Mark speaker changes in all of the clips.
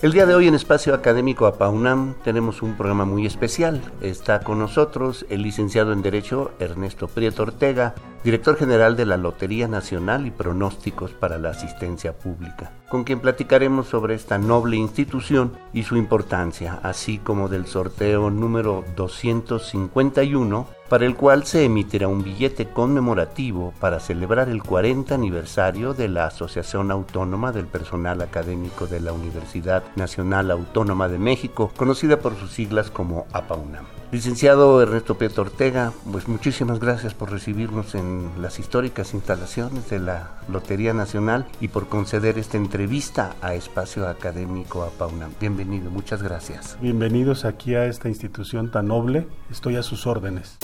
Speaker 1: El día de hoy en Espacio Académico APAUNAM tenemos un programa muy especial. Está con nosotros el licenciado en Derecho Ernesto Prieto Ortega, director general de la Lotería Nacional y Pronósticos para la Asistencia Pública, con quien platicaremos sobre esta noble institución y su importancia, así como del sorteo número 251 para el cual se emitirá un billete conmemorativo para celebrar el 40 aniversario de la Asociación Autónoma del Personal Académico de la Universidad Nacional Autónoma de México, conocida por sus siglas como APAUNAM. Licenciado Ernesto Prieto Ortega, pues muchísimas gracias por recibirnos en las históricas instalaciones de la Lotería Nacional y por conceder esta entrevista a Espacio Académico APAUNAM. Bienvenido, muchas gracias.
Speaker 2: Bienvenidos aquí a esta institución tan noble, estoy a sus órdenes.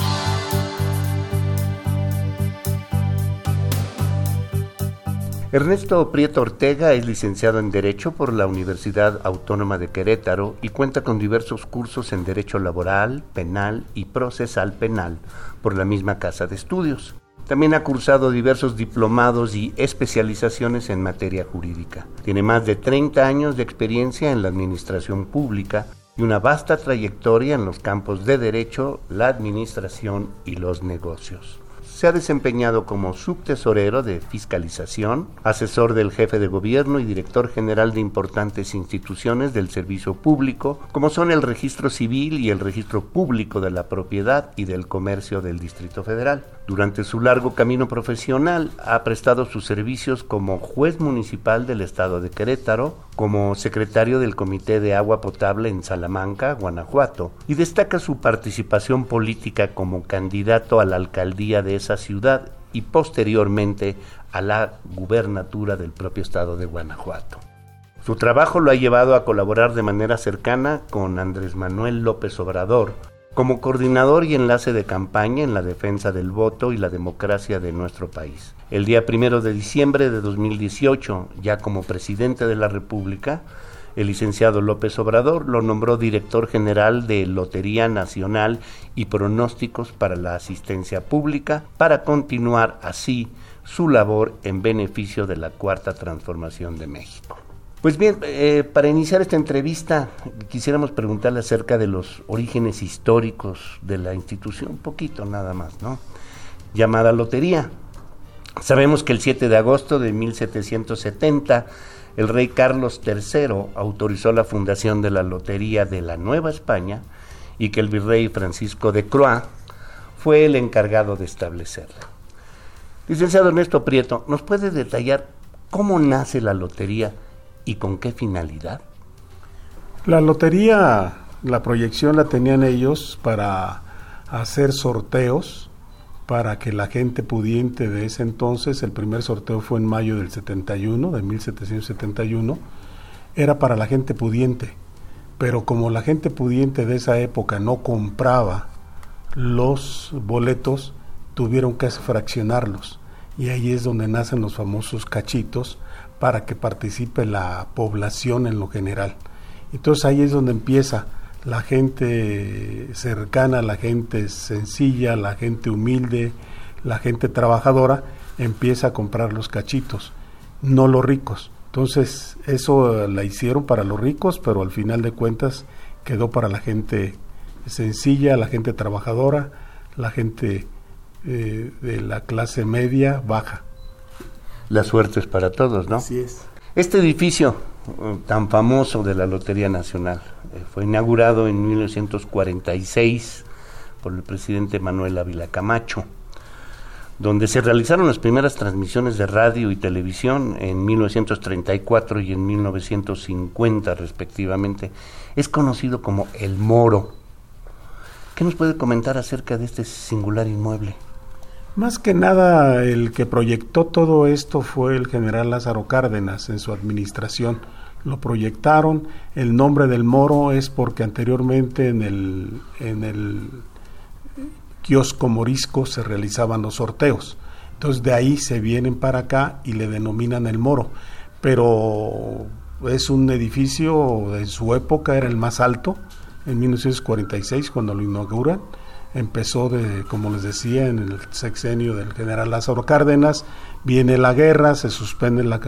Speaker 1: Ernesto Prieto Ortega es licenciado en Derecho por la Universidad Autónoma de Querétaro y cuenta con diversos cursos en Derecho Laboral, Penal y Procesal Penal por la misma Casa de Estudios. También ha cursado diversos diplomados y especializaciones en materia jurídica. Tiene más de 30 años de experiencia en la administración pública y una vasta trayectoria en los campos de derecho, la administración y los negocios. Se ha desempeñado como subtesorero de fiscalización, asesor del jefe de gobierno y director general de importantes instituciones del servicio público, como son el registro civil y el registro público de la propiedad y del comercio del Distrito Federal. Durante su largo camino profesional ha prestado sus servicios como juez municipal del estado de Querétaro, como secretario del Comité de Agua Potable en Salamanca, Guanajuato, y destaca su participación política como candidato a la alcaldía de esa ciudad y posteriormente a la gubernatura del propio estado de Guanajuato. Su trabajo lo ha llevado a colaborar de manera cercana con Andrés Manuel López Obrador como coordinador y enlace de campaña en la defensa del voto y la democracia de nuestro país. El día primero de diciembre de 2018, ya como presidente de la República, el licenciado López Obrador lo nombró director general de Lotería Nacional y Pronósticos para la Asistencia Pública para continuar así su labor en beneficio de la Cuarta Transformación de México. Pues bien, eh, para iniciar esta entrevista quisiéramos preguntarle acerca de los orígenes históricos de la institución, un poquito nada más, ¿no? Llamada Lotería. Sabemos que el 7 de agosto de 1770 el rey Carlos III autorizó la fundación de la Lotería de la Nueva España y que el virrey Francisco de Croix fue el encargado de establecerla. Licenciado Ernesto Prieto, ¿nos puede detallar cómo nace la lotería y con qué finalidad?
Speaker 2: La lotería, la proyección la tenían ellos para hacer sorteos para que la gente pudiente de ese entonces, el primer sorteo fue en mayo del 71, de 1771, era para la gente pudiente. Pero como la gente pudiente de esa época no compraba los boletos, tuvieron que fraccionarlos. Y ahí es donde nacen los famosos cachitos para que participe la población en lo general. Entonces ahí es donde empieza la gente cercana, la gente sencilla, la gente humilde, la gente trabajadora, empieza a comprar los cachitos, no los ricos. Entonces, eso la hicieron para los ricos, pero al final de cuentas quedó para la gente sencilla, la gente trabajadora, la gente eh, de la clase media baja.
Speaker 1: La suerte es para todos, ¿no?
Speaker 2: Así es.
Speaker 1: Este edificio tan famoso de la Lotería Nacional eh, fue inaugurado en 1946 por el presidente Manuel Ávila Camacho, donde se realizaron las primeras transmisiones de radio y televisión en 1934 y en 1950 respectivamente. Es conocido como El Moro. ¿Qué nos puede comentar acerca de este singular inmueble?
Speaker 2: Más que nada, el que proyectó todo esto fue el general Lázaro Cárdenas en su administración. Lo proyectaron. El nombre del moro es porque anteriormente en el, en el kiosco morisco se realizaban los sorteos. Entonces de ahí se vienen para acá y le denominan el moro. Pero es un edificio de su época, era el más alto, en 1946 cuando lo inauguran. Empezó, de, como les decía, en el sexenio del general Lázaro Cárdenas, viene la guerra, se suspende la,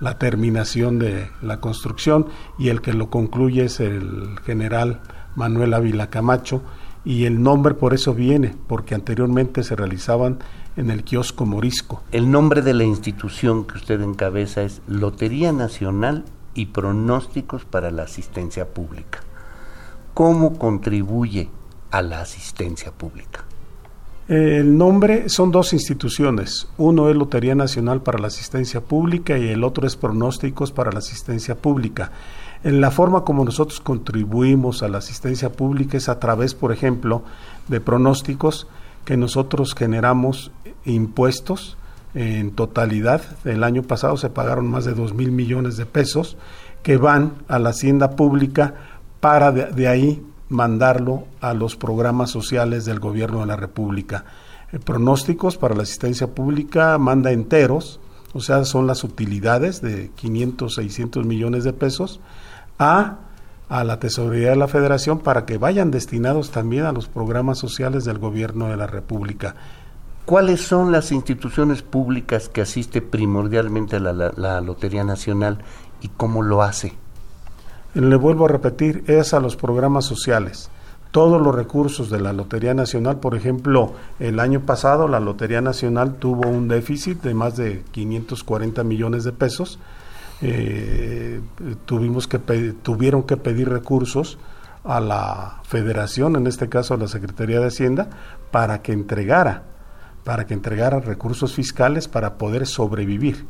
Speaker 2: la terminación de la construcción y el que lo concluye es el general Manuel Ávila Camacho y el nombre por eso viene, porque anteriormente se realizaban en el kiosco morisco.
Speaker 1: El nombre de la institución que usted encabeza es Lotería Nacional y Pronósticos para la Asistencia Pública. ¿Cómo contribuye a la asistencia pública?
Speaker 2: El nombre son dos instituciones. Uno es Lotería Nacional para la Asistencia Pública y el otro es Pronósticos para la Asistencia Pública. En la forma como nosotros contribuimos a la asistencia pública es a través, por ejemplo, de pronósticos que nosotros generamos impuestos en totalidad. El año pasado se pagaron más de dos mil millones de pesos que van a la hacienda pública para de, ahí mandarlo a los programas sociales del gobierno de la República. Eh, pronósticos para la asistencia pública manda enteros, o sea, son las utilidades de 500, 600 millones de pesos, a, a la Tesorería de la Federación para que vayan destinados también a los programas sociales del gobierno de la República.
Speaker 1: ¿Cuáles son las instituciones públicas que asiste primordialmente a la Lotería Nacional y cómo lo hace?
Speaker 2: Le vuelvo a repetir, es a los programas sociales. Todos los recursos de la Lotería Nacional, por ejemplo, el año pasado la Lotería Nacional tuvo un déficit de más de 540 millones de pesos. Eh, tuvimos que tuvieron que pedir recursos a la Federación, en este caso a la Secretaría de Hacienda, para que entregara, para que entregara recursos fiscales para poder sobrevivir.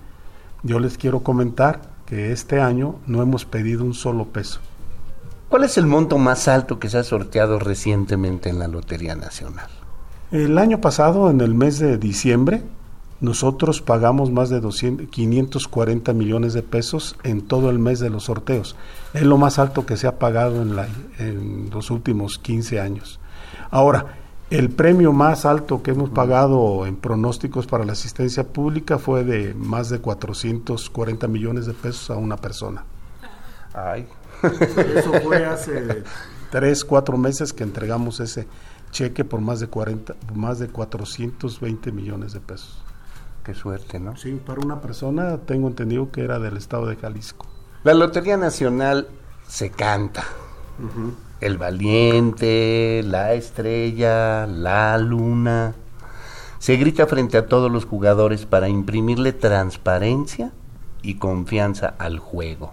Speaker 2: Yo les quiero comentar que este año no hemos pedido un solo peso.
Speaker 1: ¿Cuál es el monto más alto que se ha sorteado recientemente en la Lotería Nacional?
Speaker 2: El año pasado, en el mes de diciembre, nosotros pagamos más de 540 millones de pesos en todo el mes de los sorteos. Es lo más alto que se ha pagado en, la, en los últimos 15 años. Ahora, el premio más alto que hemos pagado en pronósticos para la asistencia pública fue de más de 440 millones de pesos a una persona.
Speaker 1: Ay.
Speaker 2: Eso fue hace tres, cuatro meses que entregamos ese cheque por más de 40, más de 420 millones de pesos.
Speaker 1: Qué suerte, ¿no?
Speaker 2: Sí, para una persona tengo entendido que era del estado de Jalisco.
Speaker 1: La Lotería Nacional se canta el valiente, la estrella, la luna. Se grita frente a todos los jugadores para imprimirle transparencia y confianza al juego.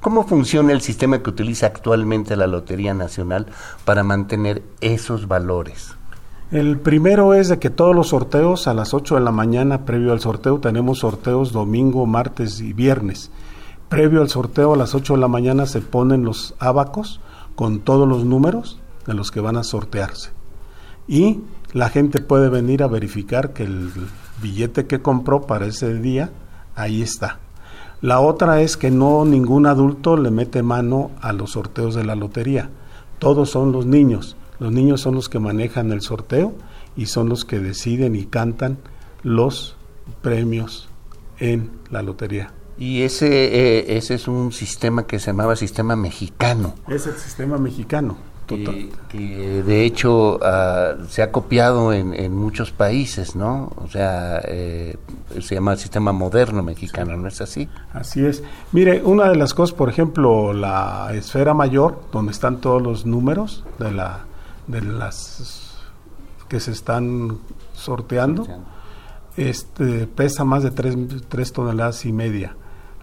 Speaker 1: ¿Cómo funciona el sistema que utiliza actualmente la Lotería Nacional para mantener esos valores?
Speaker 2: El primero es de que todos los sorteos a las 8 de la mañana, previo al sorteo, tenemos sorteos domingo, martes y viernes. Previo al sorteo a las 8 de la mañana se ponen los abacos con todos los números de los que van a sortearse. Y la gente puede venir a verificar que el billete que compró para ese día, ahí está. La otra es que no ningún adulto le mete mano a los sorteos de la lotería. Todos son los niños. Los niños son los que manejan el sorteo y son los que deciden y cantan los premios en la lotería.
Speaker 1: Y ese, eh, ese es un sistema que se llamaba sistema mexicano.
Speaker 2: Es el sistema mexicano.
Speaker 1: Que, que, de hecho ah, se ha copiado en, en, muchos países, ¿no? O sea, eh, se llama sistema moderno mexicano, ¿no es así?
Speaker 2: Así es. Mire, una de las cosas, por ejemplo, la esfera mayor, donde están todos los números de, la, de las que se están sorteando, este pesa más de 3 toneladas y media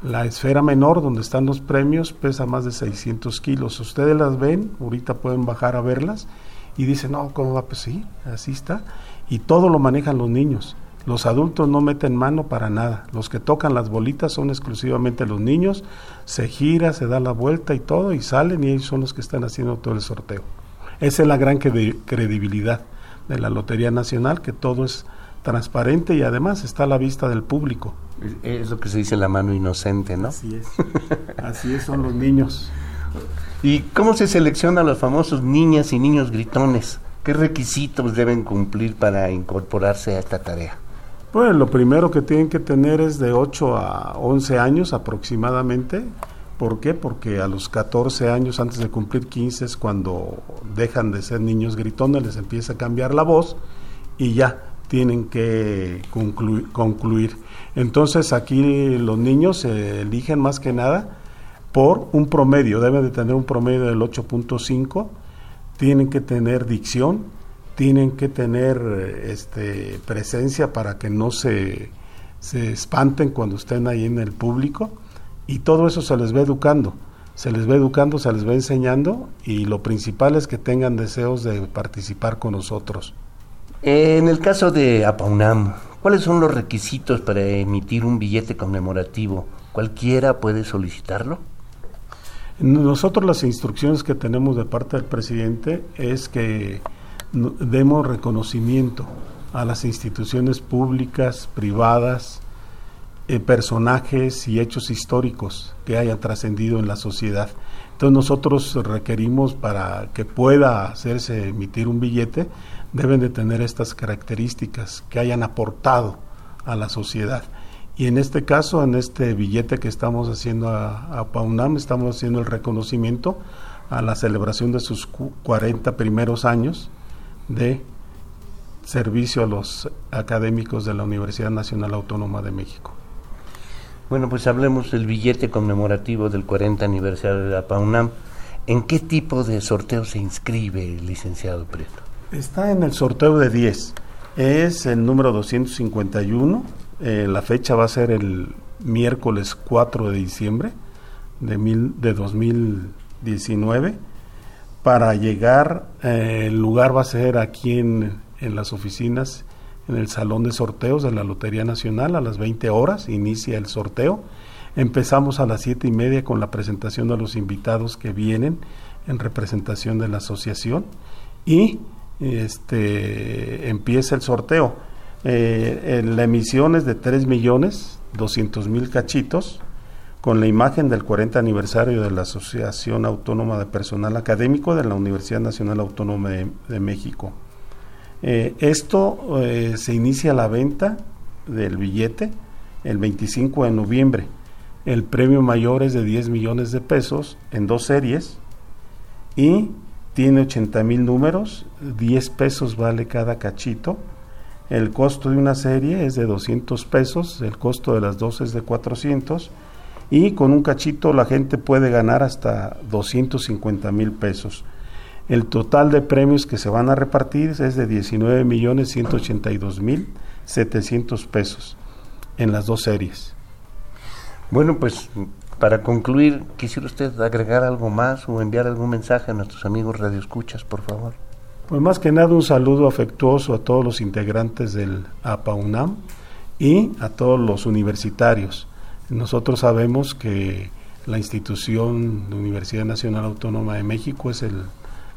Speaker 2: la esfera menor, donde están los premios, pesa más de 600 kilos. Ustedes las ven, ahorita pueden bajar a verlas y dicen, no, ¿cómo va? Pues sí, así está. Y todo lo manejan los niños. Los adultos no meten mano para nada. Los que tocan las bolitas son exclusivamente los niños. Se gira, se da la vuelta y todo, y salen y ellos son los que están haciendo todo el sorteo. Esa es la gran credibilidad de la Lotería Nacional, que todo es transparente y además está a la vista del público.
Speaker 1: Es, lo que se dice la mano inocente, ¿no?
Speaker 2: Así es. Así es, son los niños.
Speaker 1: ¿Y cómo se seleccionan los famosos niñas y niños gritones? ¿Qué requisitos deben cumplir para incorporarse a esta tarea?
Speaker 2: Bueno, lo primero que tienen que tener es de 8 a 11 años aproximadamente. ¿Por qué? Porque a los 14 años, antes de cumplir 15, es cuando dejan de ser niños gritones, les empieza a cambiar la voz y ya tienen que concluir. Entonces aquí los niños se eligen más que nada por un promedio, deben de tener un promedio del 8.5 tienen que tener dicción, tienen que tener este, presencia para que no se, se espanten cuando estén ahí en el público y todo eso se les va educando, se les va educando, se les va enseñando y lo principal es que tengan deseos de participar con nosotros.
Speaker 1: En el caso de APAUNAM, ¿cuáles son los requisitos para emitir un billete conmemorativo? ¿Cualquiera puede solicitarlo?
Speaker 2: Nosotros las instrucciones que tenemos de parte del presidente es que demos reconocimiento a las instituciones públicas, privadas, eh, personajes y hechos históricos que hayan trascendido en la sociedad. Entonces nosotros requerimos para que pueda hacerse emitir un billete, deben de tener estas características que hayan aportado a la sociedad. Y en este caso, en este billete que estamos haciendo a, a PAUNAM, estamos haciendo el reconocimiento a la celebración de sus 40 primeros años de servicio a los académicos de la Universidad Nacional Autónoma de México.
Speaker 1: Bueno, pues hablemos del billete conmemorativo del 40 aniversario de la PAUNAM. ¿En qué tipo de sorteo se inscribe, licenciado Prieto?
Speaker 2: Está en el sorteo de 10. Es el número 251 eh, la fecha va a ser el miércoles 4 de diciembre de, mil, de 2019. Para llegar, eh, el lugar va a ser aquí en, en las oficinas, en el salón de sorteos de la Lotería Nacional a las 20 horas, inicia el sorteo. Empezamos a las siete y media con la presentación de los invitados que vienen en representación de la asociación y este empieza el sorteo eh, la emisión es de 3 millones 200 mil cachitos con la imagen del 40 aniversario de la Asociación Autónoma de Personal Académico de la Universidad Nacional Autónoma de, México. Eh, esto eh, se inicia la venta del billete el 25 de noviembre. El premio mayor es de 10 millones de pesos en dos series y tiene 80 mil números, 10 pesos vale cada cachito el costo de una serie es de 200 pesos, el costo de las dos es de 400 y con un cachito la gente puede ganar hasta 250 mil pesos. El total de premios que se van a repartir es de 19 millones 182 mil 700 pesos en las dos series.
Speaker 1: Bueno, pues para concluir, quisiera usted agregar algo más o enviar algún mensaje a nuestros amigos radioescuchas, por favor.
Speaker 2: Pues más que nada un saludo afectuoso a todos los integrantes del APAUNAM y a todos los universitarios. Nosotros sabemos que la institución de Universidad Nacional Autónoma de México es el,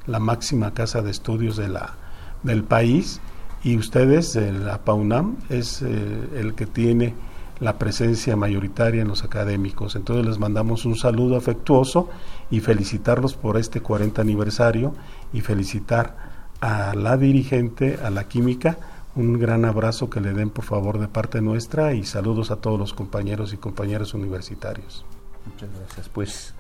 Speaker 2: la máxima casa de estudios de la, del país y ustedes, el APAUNAM, es eh, el que tiene la presencia mayoritaria en los académicos. Entonces les mandamos un saludo afectuoso y felicitarlos por este 40 aniversario y felicitar a la dirigente, a la química, un gran abrazo que le den por favor de parte nuestra y saludos a todos los compañeros y compañeras universitarios.
Speaker 1: Muchas gracias. Pues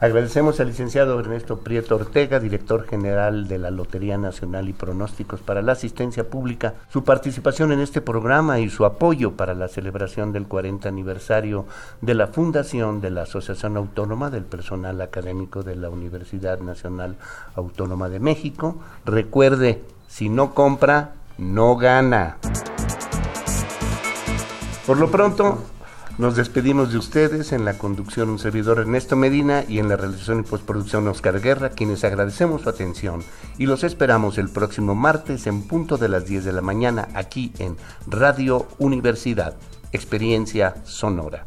Speaker 1: Agradecemos al licenciado Ernesto Prieto Ortega, director general de la Lotería Nacional y Pronósticos para la Asistencia Pública, su participación en este programa y su apoyo para la celebración del 40 aniversario de la fundación de la Asociación Autónoma del Personal Académico de la Universidad Nacional Autónoma de México. Recuerde, si no compra, no gana. Por lo pronto, nos despedimos de ustedes en la conducción un servidor Ernesto Medina y en la realización y postproducción Oscar Guerra, quienes agradecemos su atención y los esperamos el próximo martes en punto de las 10 de la mañana aquí en Radio Universidad, Experiencia Sonora.